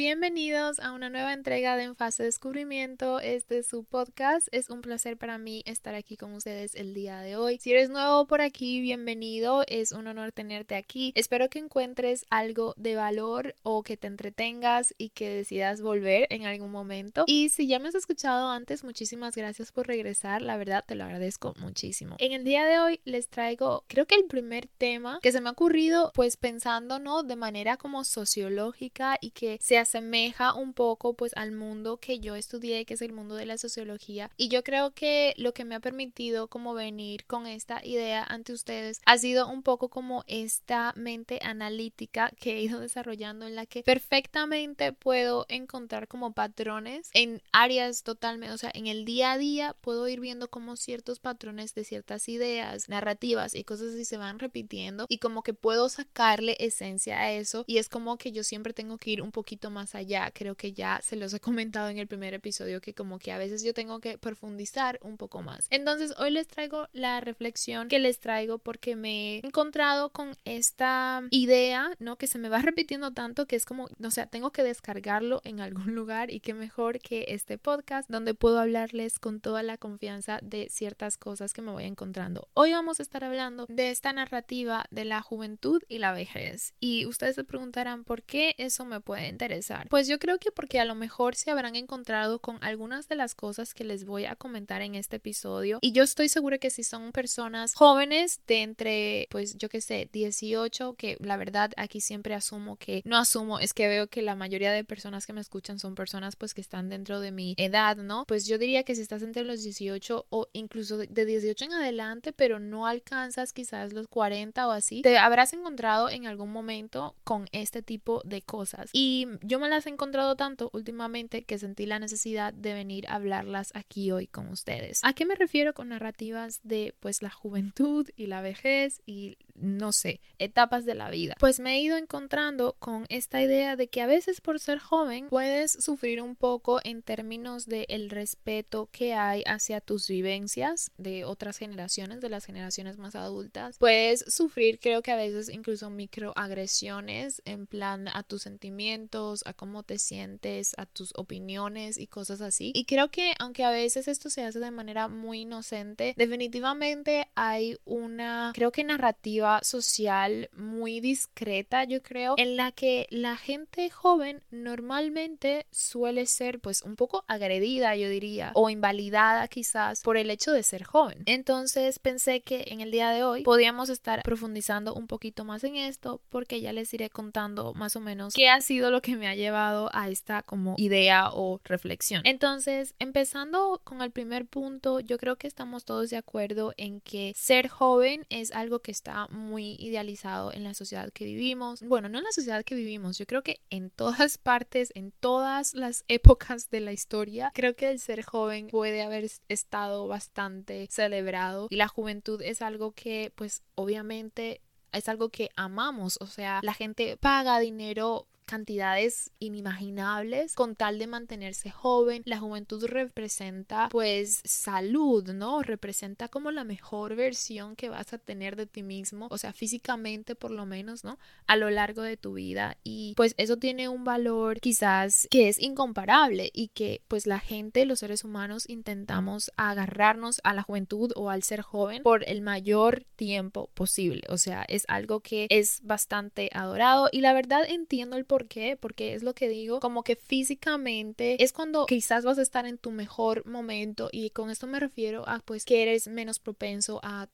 Bienvenidos a una nueva entrega de En Fase Descubrimiento. Este es su podcast. Es un placer para mí estar aquí con ustedes el día de hoy. Si eres nuevo por aquí, bienvenido. Es un honor tenerte aquí. Espero que encuentres algo de valor o que te entretengas y que decidas volver en algún momento. Y si ya me has escuchado antes, muchísimas gracias por regresar. La verdad, te lo agradezco muchísimo. En el día de hoy les traigo, creo que el primer tema que se me ha ocurrido, pues pensando, ¿no? De manera como sociológica y que se asemeja un poco pues al mundo que yo estudié, que es el mundo de la sociología. Y yo creo que lo que me ha permitido como venir con esta idea ante ustedes ha sido un poco como esta mente analítica que he ido desarrollando en la que perfectamente puedo encontrar como patrones en áreas totalmente, o sea, en el día a día puedo ir viendo como ciertos patrones de ciertas ideas, narrativas y cosas así se van repitiendo y como que puedo sacarle esencia a eso y es como que yo siempre tengo que ir un poquito más allá. Creo que ya se los he comentado en el primer episodio que como que a veces yo tengo que profundizar un poco más. Entonces hoy les traigo la reflexión que les traigo porque me he encontrado con esta idea, ¿no? Que se me va repitiendo tanto que es como, no sé, tengo que descargarlo en algún lugar y qué mejor que este podcast donde puedo hablarles con toda la confianza de ciertas cosas que me voy encontrando. Hoy vamos a estar hablando de esta narrativa de la juventud y la vejez. Y ustedes se preguntarán por qué eso me puede interesar pues yo creo que porque a lo mejor se habrán encontrado con algunas de las cosas que les voy a comentar en este episodio y yo estoy segura que si son personas jóvenes de entre, pues yo qué sé, 18, que la verdad aquí siempre asumo que, no asumo, es que veo que la mayoría de personas que me escuchan son personas pues que están dentro de mi edad, ¿no? Pues yo diría que si estás entre los 18 o incluso de 18 en adelante, pero no alcanzas quizás los 40 o así, te habrás encontrado en algún momento con este tipo de cosas. Y yo me las he encontrado tanto últimamente que sentí la necesidad de venir a hablarlas aquí hoy con ustedes. ¿A qué me refiero con narrativas de pues la juventud y la vejez y no sé, etapas de la vida. Pues me he ido encontrando con esta idea de que a veces por ser joven puedes sufrir un poco en términos de el respeto que hay hacia tus vivencias de otras generaciones, de las generaciones más adultas. Puedes sufrir creo que a veces incluso microagresiones en plan a tus sentimientos, a cómo te sientes, a tus opiniones y cosas así. Y creo que aunque a veces esto se hace de manera muy inocente, definitivamente hay una, creo que narrativa social muy discreta, yo creo, en la que la gente joven normalmente suele ser pues un poco agredida, yo diría, o invalidada quizás por el hecho de ser joven. Entonces pensé que en el día de hoy podíamos estar profundizando un poquito más en esto porque ya les iré contando más o menos qué ha sido lo que me ha llevado a esta como idea o reflexión. Entonces, empezando con el primer punto, yo creo que estamos todos de acuerdo en que ser joven es algo que está muy idealizado en la sociedad que vivimos. Bueno, no en la sociedad que vivimos, yo creo que en todas partes, en todas las épocas de la historia, creo que el ser joven puede haber estado bastante celebrado y la juventud es algo que pues obviamente es algo que amamos, o sea, la gente paga dinero cantidades inimaginables con tal de mantenerse joven. La juventud representa pues salud, ¿no? Representa como la mejor versión que vas a tener de ti mismo, o sea, físicamente por lo menos, ¿no? A lo largo de tu vida y pues eso tiene un valor quizás que es incomparable y que pues la gente, los seres humanos intentamos agarrarnos a la juventud o al ser joven por el mayor tiempo posible, o sea, es algo que es bastante adorado y la verdad entiendo el por por qué, porque es lo que digo, como que físicamente es cuando quizás vas a estar en tu mejor momento y con esto me refiero a pues que eres menos propenso a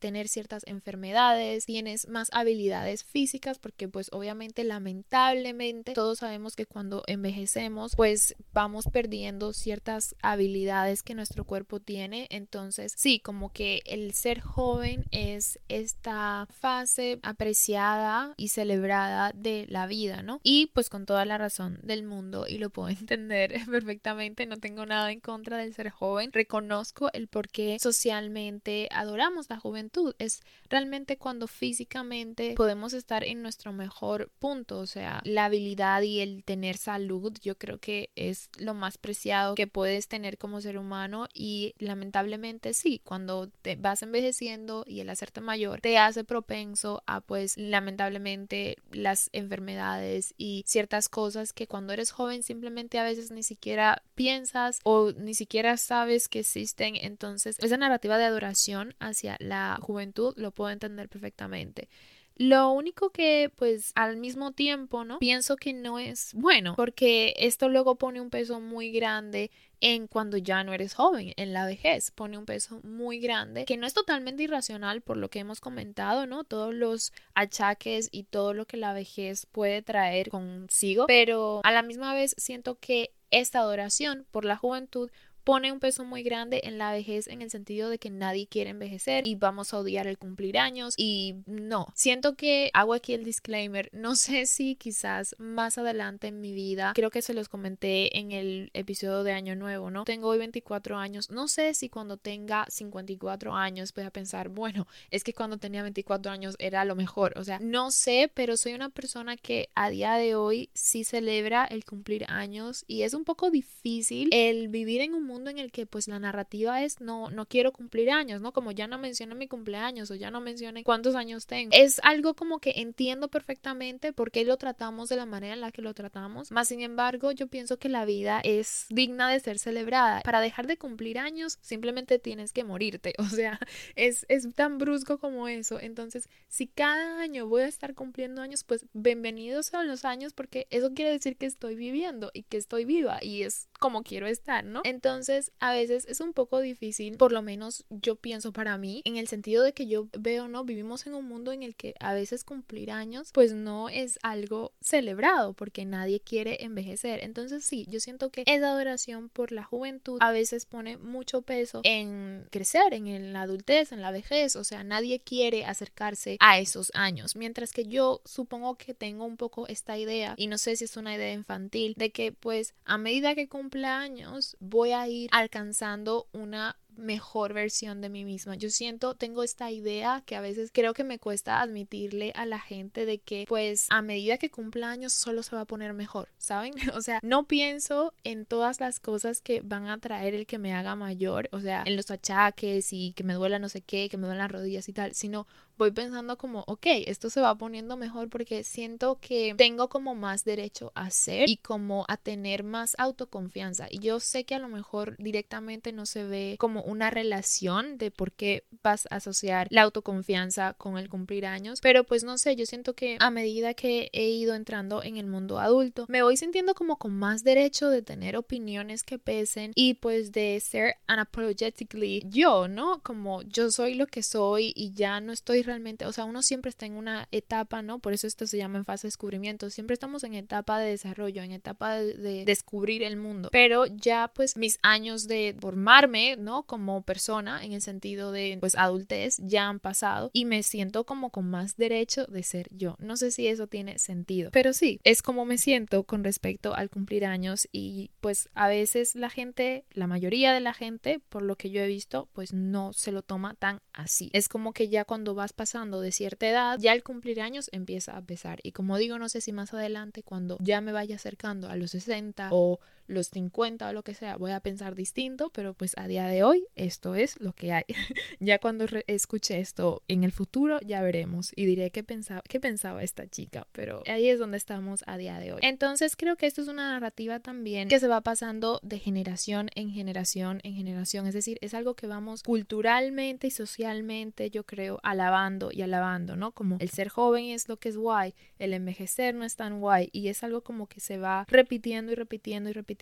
tener ciertas enfermedades, tienes más habilidades físicas porque pues obviamente lamentablemente todos sabemos que cuando envejecemos pues vamos perdiendo ciertas habilidades que nuestro cuerpo tiene, entonces sí, como que el ser joven es esta fase apreciada y celebrada de la vida, ¿no? Y pues con toda la razón del mundo y lo puedo entender perfectamente, no tengo nada en contra del ser joven, reconozco el por qué socialmente adoramos la juventud, es realmente cuando físicamente podemos estar en nuestro mejor punto, o sea, la habilidad y el tener salud, yo creo que es lo más preciado que puedes tener como ser humano y lamentablemente sí, cuando te vas envejeciendo y el hacerte mayor te hace propenso a pues lamentablemente las enfermedades y ciertas cosas que cuando eres joven simplemente a veces ni siquiera piensas o ni siquiera sabes que existen. Entonces, esa narrativa de adoración hacia la juventud lo puedo entender perfectamente. Lo único que, pues, al mismo tiempo, ¿no? Pienso que no es bueno, porque esto luego pone un peso muy grande en cuando ya no eres joven, en la vejez, pone un peso muy grande, que no es totalmente irracional por lo que hemos comentado, ¿no? Todos los achaques y todo lo que la vejez puede traer consigo, pero a la misma vez siento que esta adoración por la juventud pone un peso muy grande en la vejez en el sentido de que nadie quiere envejecer y vamos a odiar el cumplir años y no, siento que hago aquí el disclaimer, no sé si quizás más adelante en mi vida, creo que se los comenté en el episodio de Año Nuevo, ¿no? Tengo hoy 24 años, no sé si cuando tenga 54 años voy a pensar, bueno, es que cuando tenía 24 años era lo mejor, o sea, no sé, pero soy una persona que a día de hoy sí celebra el cumplir años y es un poco difícil el vivir en un mundo en el que pues la narrativa es no, no quiero cumplir años, ¿no? Como ya no menciono mi cumpleaños o ya no mencioné cuántos años tengo. Es algo como que entiendo perfectamente por qué lo tratamos de la manera en la que lo tratamos, más sin embargo yo pienso que la vida es digna de ser celebrada. Para dejar de cumplir años simplemente tienes que morirte, o sea, es, es tan brusco como eso. Entonces, si cada año voy a estar cumpliendo años, pues bienvenidos a los años porque eso quiere decir que estoy viviendo y que estoy viva y es como quiero estar, ¿no? Entonces, a veces es un poco difícil, por lo menos yo pienso para mí, en el sentido de que yo veo, ¿no? Vivimos en un mundo en el que a veces cumplir años, pues no es algo celebrado, porque nadie quiere envejecer. Entonces, sí, yo siento que esa adoración por la juventud a veces pone mucho peso en crecer, en la adultez, en la vejez, o sea, nadie quiere acercarse a esos años, mientras que yo supongo que tengo un poco esta idea, y no sé si es una idea infantil, de que pues a medida que cumpleaños voy a ir alcanzando una mejor versión de mí misma. Yo siento, tengo esta idea que a veces creo que me cuesta admitirle a la gente de que pues a medida que cumpla años solo se va a poner mejor, ¿saben? O sea, no pienso en todas las cosas que van a traer el que me haga mayor, o sea, en los achaques y que me duela no sé qué, que me duelen las rodillas y tal, sino voy pensando como, ok, esto se va poniendo mejor porque siento que tengo como más derecho a ser y como a tener más autoconfianza. Y yo sé que a lo mejor directamente no se ve como una relación de por qué vas a asociar la autoconfianza con el cumplir años, pero pues no sé, yo siento que a medida que he ido entrando en el mundo adulto, me voy sintiendo como con más derecho de tener opiniones que pesen y pues de ser unapologetically yo, ¿no? Como yo soy lo que soy y ya no estoy realmente, o sea, uno siempre está en una etapa, ¿no? Por eso esto se llama en fase de descubrimiento, siempre estamos en etapa de desarrollo, en etapa de, descubrir el mundo, pero ya pues mis años de formarme, ¿no? Como persona, en el sentido de pues adultez, ya han pasado y me siento como con más derecho de ser yo. No sé si eso tiene sentido, pero sí, es como me siento con respecto al cumplir años y pues a veces la gente, la mayoría de la gente, por lo que yo he visto, pues no se lo toma tan así. Es como que ya cuando vas pasando de cierta edad, ya el cumplir años empieza a pesar. Y como digo, no sé si más adelante, cuando ya me vaya acercando a los 60 o los 50 o lo que sea, voy a pensar distinto, pero pues a día de hoy esto es lo que hay. ya cuando escuche esto en el futuro ya veremos y diré qué pensaba, qué pensaba esta chica, pero ahí es donde estamos a día de hoy. Entonces creo que esto es una narrativa también que se va pasando de generación en generación en generación, es decir, es algo que vamos culturalmente y socialmente, yo creo, alabando y alabando, ¿no? Como el ser joven es lo que es guay, el envejecer no es tan guay y es algo como que se va repitiendo y repitiendo y repitiendo.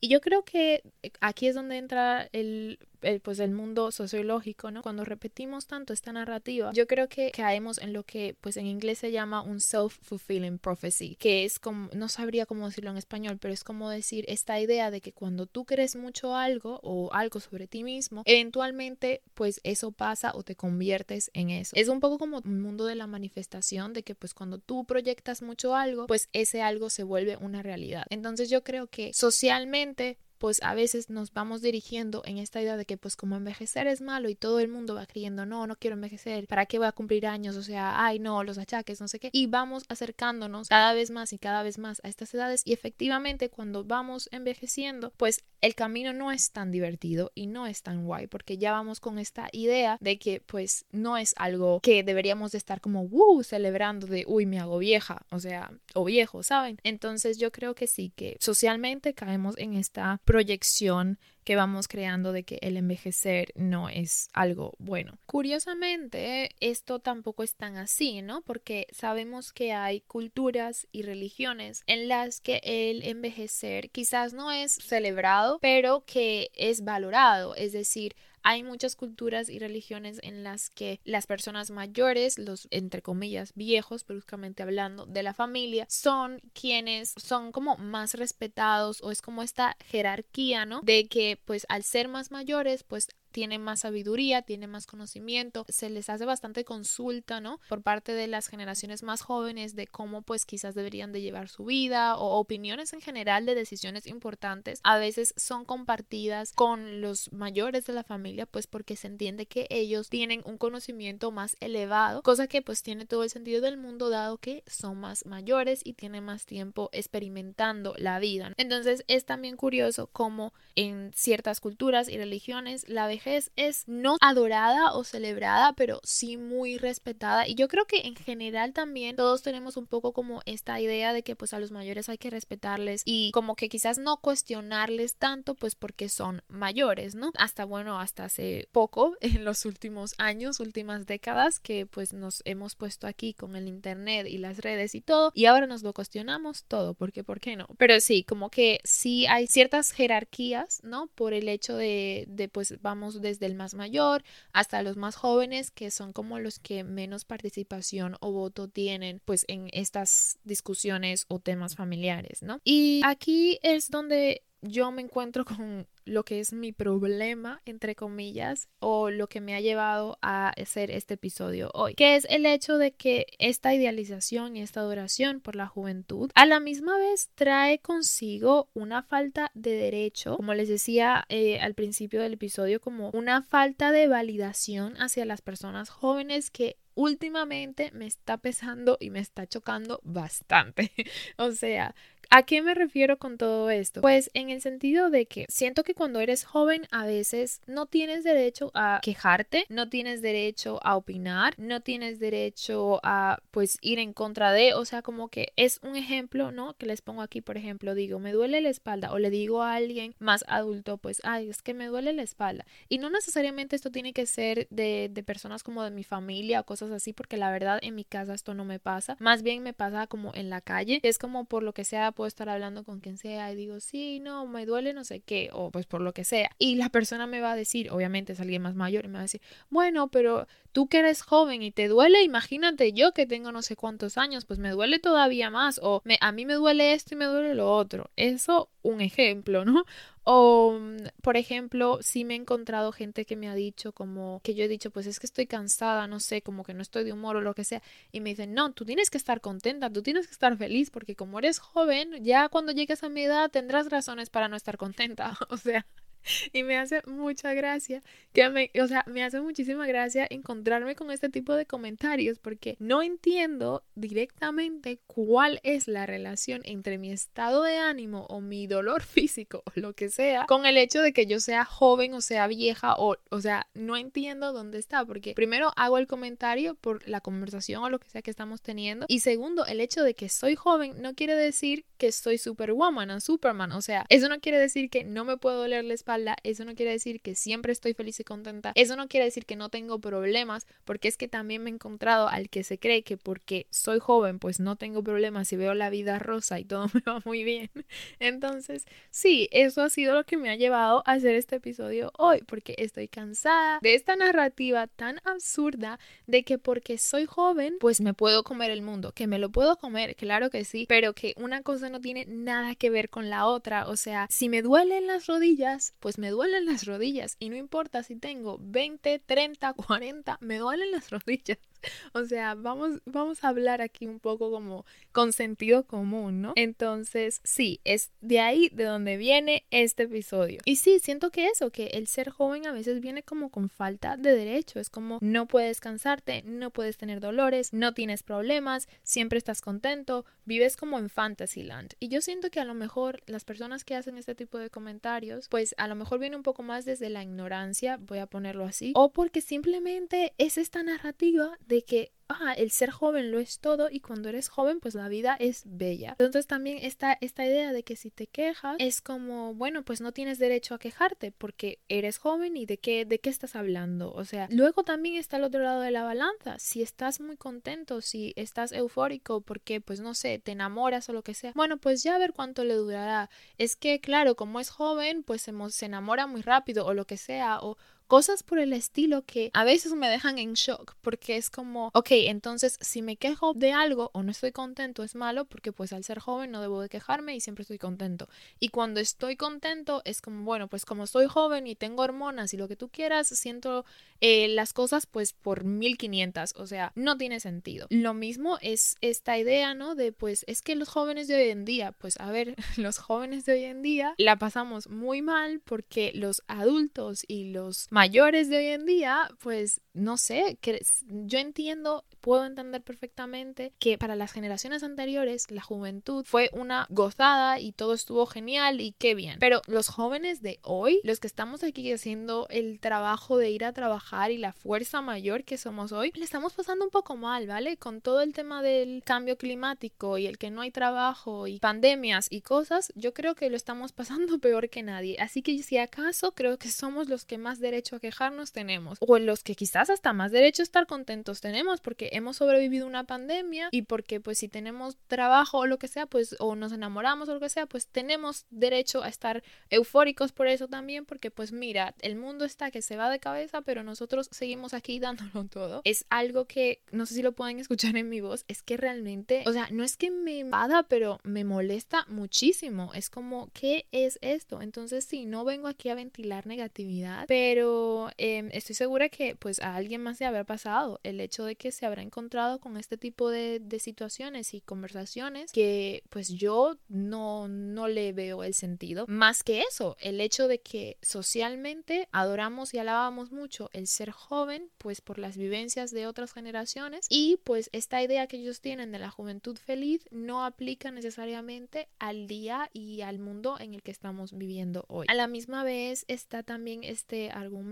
Y yo creo que aquí es donde entra el pues el mundo sociológico, ¿no? Cuando repetimos tanto esta narrativa, yo creo que caemos en lo que pues en inglés se llama un self-fulfilling prophecy, que es como, no sabría cómo decirlo en español, pero es como decir esta idea de que cuando tú crees mucho algo o algo sobre ti mismo, eventualmente pues eso pasa o te conviertes en eso. Es un poco como un mundo de la manifestación, de que pues cuando tú proyectas mucho algo, pues ese algo se vuelve una realidad. Entonces yo creo que socialmente pues a veces nos vamos dirigiendo en esta idea de que pues como envejecer es malo y todo el mundo va creyendo, no, no quiero envejecer, ¿para qué voy a cumplir años? O sea, ay, no, los achaques, no sé qué. Y vamos acercándonos cada vez más y cada vez más a estas edades y efectivamente cuando vamos envejeciendo, pues el camino no es tan divertido y no es tan guay porque ya vamos con esta idea de que pues no es algo que deberíamos de estar como, uh, celebrando de, uy, me hago vieja, o sea, o viejo, ¿saben? Entonces yo creo que sí, que socialmente caemos en esta proyección que vamos creando de que el envejecer no es algo bueno. Curiosamente, esto tampoco es tan así, ¿no? Porque sabemos que hay culturas y religiones en las que el envejecer quizás no es celebrado, pero que es valorado, es decir, hay muchas culturas y religiones en las que las personas mayores, los entre comillas viejos, bruscamente hablando, de la familia, son quienes son como más respetados o es como esta jerarquía, ¿no? De que pues al ser más mayores, pues tienen más sabiduría, tienen más conocimiento, se les hace bastante consulta, ¿no? Por parte de las generaciones más jóvenes de cómo pues quizás deberían de llevar su vida o opiniones en general de decisiones importantes. A veces son compartidas con los mayores de la familia pues porque se entiende que ellos tienen un conocimiento más elevado, cosa que pues tiene todo el sentido del mundo dado que son más mayores y tienen más tiempo experimentando la vida. Entonces es también curioso cómo en ciertas culturas y religiones la vejez es no adorada o celebrada, pero sí muy respetada. Y yo creo que en general también todos tenemos un poco como esta idea de que pues a los mayores hay que respetarles y como que quizás no cuestionarles tanto pues porque son mayores, ¿no? Hasta bueno, hasta hace poco, en los últimos años, últimas décadas, que pues nos hemos puesto aquí con el internet y las redes y todo, y ahora nos lo cuestionamos todo, porque ¿por qué no? Pero sí, como que sí hay ciertas jerarquías, ¿no? Por el hecho de, de pues vamos desde el más mayor hasta los más jóvenes, que son como los que menos participación o voto tienen pues en estas discusiones o temas familiares, ¿no? Y aquí es donde yo me encuentro con lo que es mi problema, entre comillas, o lo que me ha llevado a hacer este episodio hoy, que es el hecho de que esta idealización y esta adoración por la juventud a la misma vez trae consigo una falta de derecho, como les decía eh, al principio del episodio, como una falta de validación hacia las personas jóvenes que últimamente me está pesando y me está chocando bastante. o sea, ¿A qué me refiero con todo esto? Pues en el sentido de que siento que cuando eres joven a veces no tienes derecho a quejarte, no tienes derecho a opinar, no tienes derecho a pues ir en contra de, o sea, como que es un ejemplo, ¿no? Que les pongo aquí, por ejemplo, digo, me duele la espalda o le digo a alguien más adulto, pues, ay, es que me duele la espalda. Y no necesariamente esto tiene que ser de, de personas como de mi familia o cosas así, porque la verdad en mi casa esto no me pasa, más bien me pasa como en la calle, es como por lo que sea puedo estar hablando con quien sea y digo, sí, no, me duele no sé qué, o pues por lo que sea. Y la persona me va a decir, obviamente es alguien más mayor, y me va a decir, bueno, pero tú que eres joven y te duele, imagínate yo que tengo no sé cuántos años, pues me duele todavía más, o a mí me duele esto y me duele lo otro. Eso, un ejemplo, ¿no? O, por ejemplo, sí me he encontrado gente que me ha dicho como que yo he dicho, pues es que estoy cansada, no sé, como que no estoy de humor o lo que sea. Y me dicen, no, tú tienes que estar contenta, tú tienes que estar feliz, porque como eres joven, ya cuando llegues a mi edad tendrás razones para no estar contenta. O sea, y me hace mucha gracia que me, o sea, me hace muchísima gracia encontrarme con este tipo de comentarios porque no entiendo directamente cuál es la relación entre mi estado de ánimo o mi dolor físico o lo que sea con el hecho de que yo sea joven o sea vieja o, o sea, no entiendo dónde está porque primero hago el comentario por la conversación o lo que sea que estamos teniendo y segundo, el hecho de que soy joven no quiere decir que soy superwoman o superman, o sea, eso no quiere decir que no me puedo doler la espalda, eso no quiere decir que siempre estoy feliz y contenta, eso no quiere decir que no tengo problemas, porque es que también me he encontrado al que se cree que porque soy joven pues no tengo problemas y veo la vida rosa y todo me va muy bien. Entonces, sí, eso ha sido lo que me ha llevado a hacer este episodio hoy, porque estoy cansada de esta narrativa tan absurda de que porque soy joven pues me puedo comer el mundo, que me lo puedo comer, claro que sí, pero que una cosa no tiene nada que ver con la otra, o sea, si me duelen las rodillas, pues me duelen las rodillas y no importa si tengo 20, 30, 40, me duelen las rodillas. O sea, vamos, vamos a hablar aquí un poco como con sentido común, ¿no? Entonces, sí, es de ahí de donde viene este episodio. Y sí, siento que eso, que el ser joven a veces viene como con falta de derecho. Es como no puedes cansarte, no puedes tener dolores, no tienes problemas, siempre estás contento, vives como en Fantasyland. Y yo siento que a lo mejor las personas que hacen este tipo de comentarios, pues a lo mejor viene un poco más desde la ignorancia, voy a ponerlo así, o porque simplemente es esta narrativa de que ah, el ser joven lo es todo y cuando eres joven pues la vida es bella. Entonces también está esta idea de que si te quejas es como, bueno, pues no tienes derecho a quejarte porque eres joven y de qué, de qué estás hablando. O sea, luego también está el otro lado de la balanza. Si estás muy contento, si estás eufórico porque pues no sé, te enamoras o lo que sea, bueno, pues ya a ver cuánto le durará. Es que claro, como es joven, pues se, se enamora muy rápido o lo que sea, o cosas por el estilo que a veces me dejan en shock porque es como, ok, entonces si me quejo de algo o no estoy contento es malo porque pues al ser joven no debo de quejarme y siempre estoy contento. Y cuando estoy contento es como, bueno, pues como soy joven y tengo hormonas y lo que tú quieras, siento eh, las cosas pues por 1500, o sea, no tiene sentido. Lo mismo es esta idea, ¿no? De pues es que los jóvenes de hoy en día, pues a ver, los jóvenes de hoy en día la pasamos muy mal porque los adultos y los mayores de hoy en día, pues no sé, que yo entiendo, puedo entender perfectamente que para las generaciones anteriores la juventud fue una gozada y todo estuvo genial y qué bien. Pero los jóvenes de hoy, los que estamos aquí haciendo el trabajo de ir a trabajar y la fuerza mayor que somos hoy, le estamos pasando un poco mal, ¿vale? Con todo el tema del cambio climático y el que no hay trabajo y pandemias y cosas, yo creo que lo estamos pasando peor que nadie. Así que si acaso creo que somos los que más derecho a quejarnos tenemos, o los que quizás hasta más derecho a estar contentos tenemos, porque hemos sobrevivido una pandemia y porque pues si tenemos trabajo o lo que sea, pues o nos enamoramos o lo que sea, pues tenemos derecho a estar eufóricos por eso también, porque pues mira, el mundo está que se va de cabeza, pero nosotros seguimos aquí dándolo todo. Es algo que no sé si lo pueden escuchar en mi voz, es que realmente, o sea, no es que me enfada, pero me molesta muchísimo. Es como, ¿qué es esto? Entonces, sí, no vengo aquí a ventilar negatividad, pero Em, estoy segura que pues a alguien más se habrá pasado el hecho de que se habrá encontrado con este tipo de, situaciones y conversaciones que pues yo no, no le veo el sentido. Más que eso, el hecho de que socialmente adoramos y alabamos mucho el ser joven pues por las vivencias de otras generaciones y pues esta idea que ellos tienen de la juventud feliz no aplica necesariamente al día y al mundo en el que estamos viviendo hoy. A la misma vez está también este argumento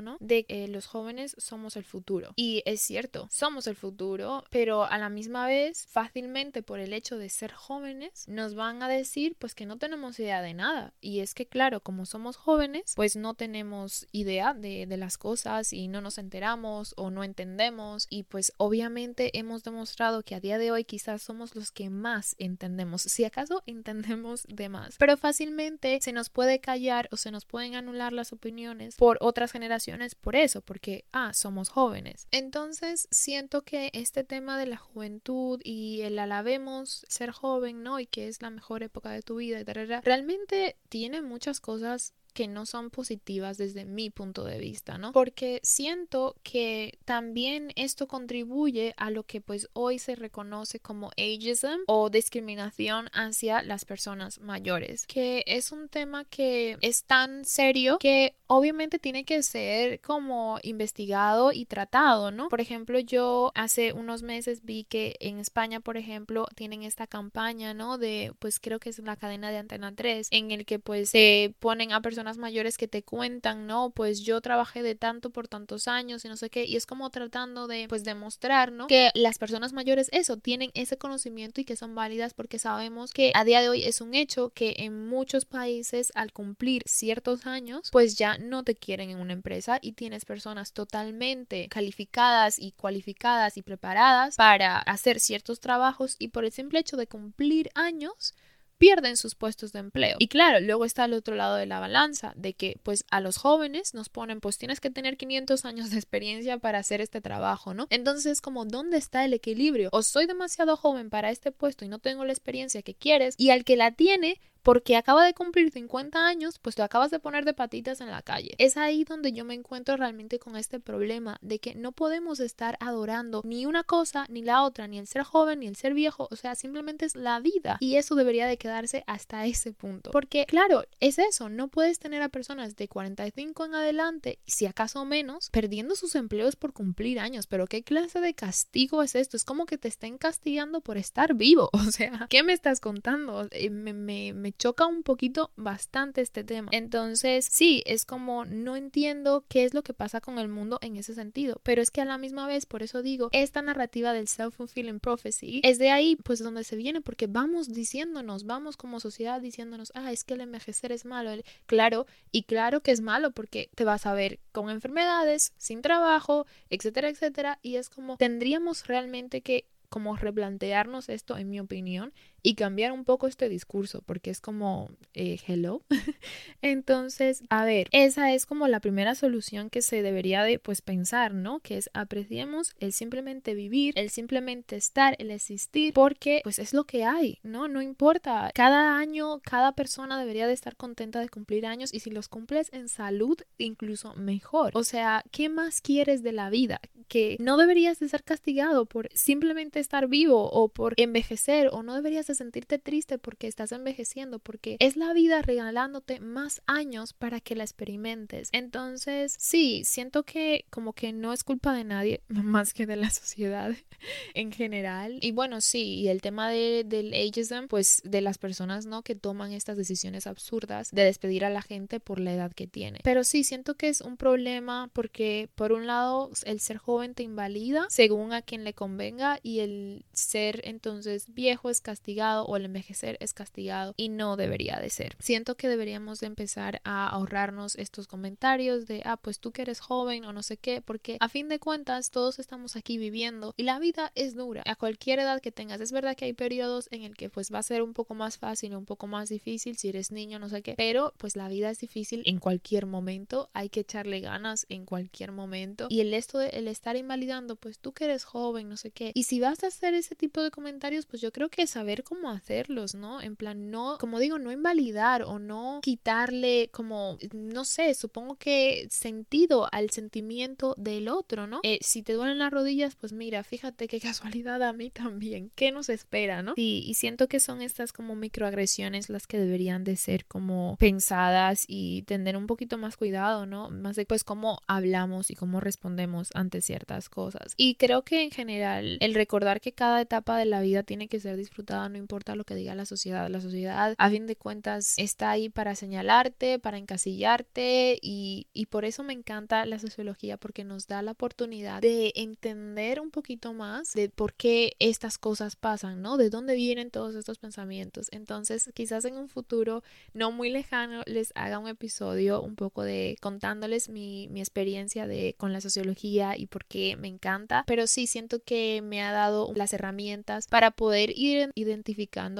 ¿no? De que los jóvenes somos el futuro. Y es cierto, somos el futuro, pero a la misma vez, fácilmente por el hecho de ser jóvenes, nos van a decir pues que no tenemos idea de nada. Y es que claro, como somos jóvenes, pues no tenemos idea de, de las cosas y no nos enteramos o no entendemos. Y pues obviamente hemos demostrado que a día de hoy quizás somos los que más entendemos, si acaso entendemos de más. Pero fácilmente se nos puede callar o se nos pueden anular las opiniones por otras generaciones por eso, porque, ah, somos jóvenes. Entonces, siento que este tema de la juventud y el alabemos ser joven, ¿no? Y que es la mejor época de tu vida, realmente tiene muchas cosas que no son positivas desde mi punto de vista, ¿no? Porque siento que también esto contribuye a lo que pues hoy se reconoce como ageism o discriminación hacia las personas mayores, que es un tema que es tan serio que obviamente tiene que ser como investigado y tratado, ¿no? Por ejemplo, yo hace unos meses vi que en España, por ejemplo, tienen esta campaña, ¿no? De, pues creo que es la cadena de Antena 3, en el que pues se ponen a personas mayores que te cuentan, ¿no? Pues yo trabajé de tanto por tantos años y no sé qué, y es como tratando de, pues demostrar, ¿no? Que las personas mayores, eso, tienen ese conocimiento y que son válidas porque sabemos que a día de hoy es un hecho que en muchos países al cumplir ciertos años, pues ya no te quieren en una empresa y tienes personas totalmente calificadas y cualificadas y preparadas para hacer ciertos trabajos y por el simple hecho de cumplir años, pierden sus puestos de empleo. Y claro, luego está el otro lado de la balanza, de que pues a los jóvenes nos ponen pues tienes que tener 500 años de experiencia para hacer este trabajo, ¿no? Entonces como ¿dónde está el equilibrio? O soy demasiado joven para este puesto y no tengo la experiencia que quieres y al que la tiene porque acaba de cumplir 50 años, pues te acabas de poner de patitas en la calle. Es ahí donde yo me encuentro realmente con este problema de que no podemos estar adorando ni una cosa ni la otra, ni el ser joven ni el ser viejo, o sea, simplemente es la vida y eso debería de quedarse hasta ese punto. Porque claro, es eso, no puedes tener a personas de 45 en adelante, si acaso menos, perdiendo sus empleos por cumplir años, pero ¿qué clase de castigo es esto? Es como que te estén castigando por estar vivo, o sea, ¿qué me estás contando? Eh, me, me, choca un poquito bastante este tema. Entonces, sí, es como no entiendo qué es lo que pasa con el mundo en ese sentido, pero es que a la misma vez, por eso digo, esta narrativa del self-fulfilling prophecy es de ahí pues donde se viene porque vamos diciéndonos, vamos como sociedad diciéndonos, ah, es que el envejecer es malo. Claro, y claro que es malo porque te vas a ver con enfermedades, sin trabajo, etcétera, etcétera, y es como tendríamos realmente que como replantearnos esto, en mi opinión, y cambiar un poco este discurso, porque es como, eh, hello. Entonces, a ver, esa es como la primera solución que se debería de, pues, pensar, ¿no? Que es apreciemos el simplemente vivir, el simplemente estar, el existir, porque, pues, es lo que hay, ¿no? No importa. Cada año, cada persona debería de estar contenta de cumplir años y si los cumples en salud, incluso mejor. O sea, ¿qué más quieres de la vida? Que no deberías de ser castigado por simplemente estar vivo o por envejecer o no deberías sentirte triste porque estás envejeciendo, porque es la vida regalándote más años para que la experimentes. Entonces, sí, siento que como que no es culpa de nadie más que de la sociedad en general. Y bueno, sí, y el tema de, del ageism, pues de las personas, ¿no? Que toman estas decisiones absurdas de despedir a la gente por la edad que tiene. Pero sí, siento que es un problema porque por un lado el ser joven te invalida según a quien le convenga y el ser entonces viejo es castigado o el envejecer es castigado y no debería de ser. Siento que deberíamos de empezar a ahorrarnos estos comentarios de, ah, pues tú que eres joven o no sé qué, porque a fin de cuentas todos estamos aquí viviendo y la vida es dura a cualquier edad que tengas. Es verdad que hay periodos en el que pues va a ser un poco más fácil un poco más difícil si eres niño, no sé qué, pero pues la vida es difícil en cualquier momento, hay que echarle ganas en cualquier momento y el esto de el estar invalidando, pues tú que eres joven, no sé qué, y si vas a hacer ese tipo de comentarios, pues yo creo que saber cómo hacerlos, ¿no? En plan, no, como digo, no invalidar o no quitarle como, no sé, supongo que sentido al sentimiento del otro, ¿no? Eh, si te duelen las rodillas, pues mira, fíjate qué casualidad a mí también. ¿Qué nos espera, no? Sí, y siento que son estas como microagresiones las que deberían de ser como pensadas y tener un poquito más cuidado, ¿no? Más de pues cómo hablamos y cómo respondemos ante ciertas cosas. Y creo que en general el recordar que cada etapa de la vida tiene que ser disfrutada, no importa lo que diga la sociedad. La sociedad, a fin de cuentas, está ahí para señalarte, para encasillarte y, y por eso me encanta la sociología porque nos da la oportunidad de entender un poquito más de por qué estas cosas pasan, ¿no? De dónde vienen todos estos pensamientos. Entonces, quizás en un futuro no muy lejano les haga un episodio un poco de contándoles mi, mi experiencia de con la sociología y por porque me encanta, pero sí siento que me ha dado las herramientas para poder ir identificando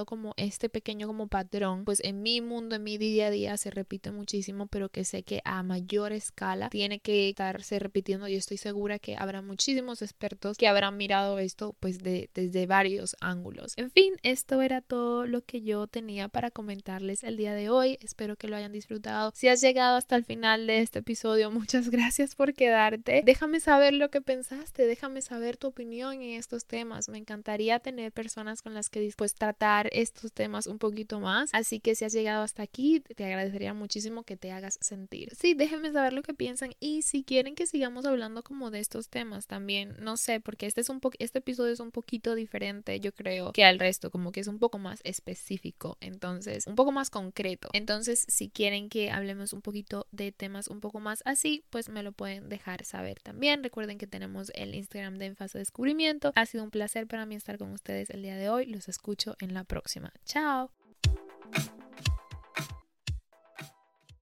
como este pequeño como patrón, pues en mi mundo, en mi día a día se repite muchísimo, pero que sé que a mayor escala tiene que estarse repitiendo y estoy segura que habrá muchísimos expertos que habrán mirado esto pues de, desde varios ángulos. En fin, esto era todo lo que yo tenía para comentarles el día de hoy. Espero que lo hayan disfrutado. Si has llegado hasta el final de este episodio, muchas gracias por quedarte. Déjame saber lo que pensaste, déjame saber tu opinión en estos temas. Me encantaría tener personas con las que después tratar estos temas un poquito más. Así que si has llegado hasta aquí, te agradecería muchísimo que te hagas sentir. Sí, déjenme saber lo que piensan y si quieren que sigamos hablando como de estos temas también, no sé, porque este es un este episodio es un poquito diferente, yo creo, que al resto, como que es un poco más específico, entonces, un poco más concreto. Entonces, si quieren que hablemos un poquito de temas un poco más así, pues me lo pueden dejar saber también. Recuerden que tenemos el Instagram de Enfase Descubrimiento. Ha sido un placer para mí estar con ustedes el día de hoy. Los en la próxima. Chao.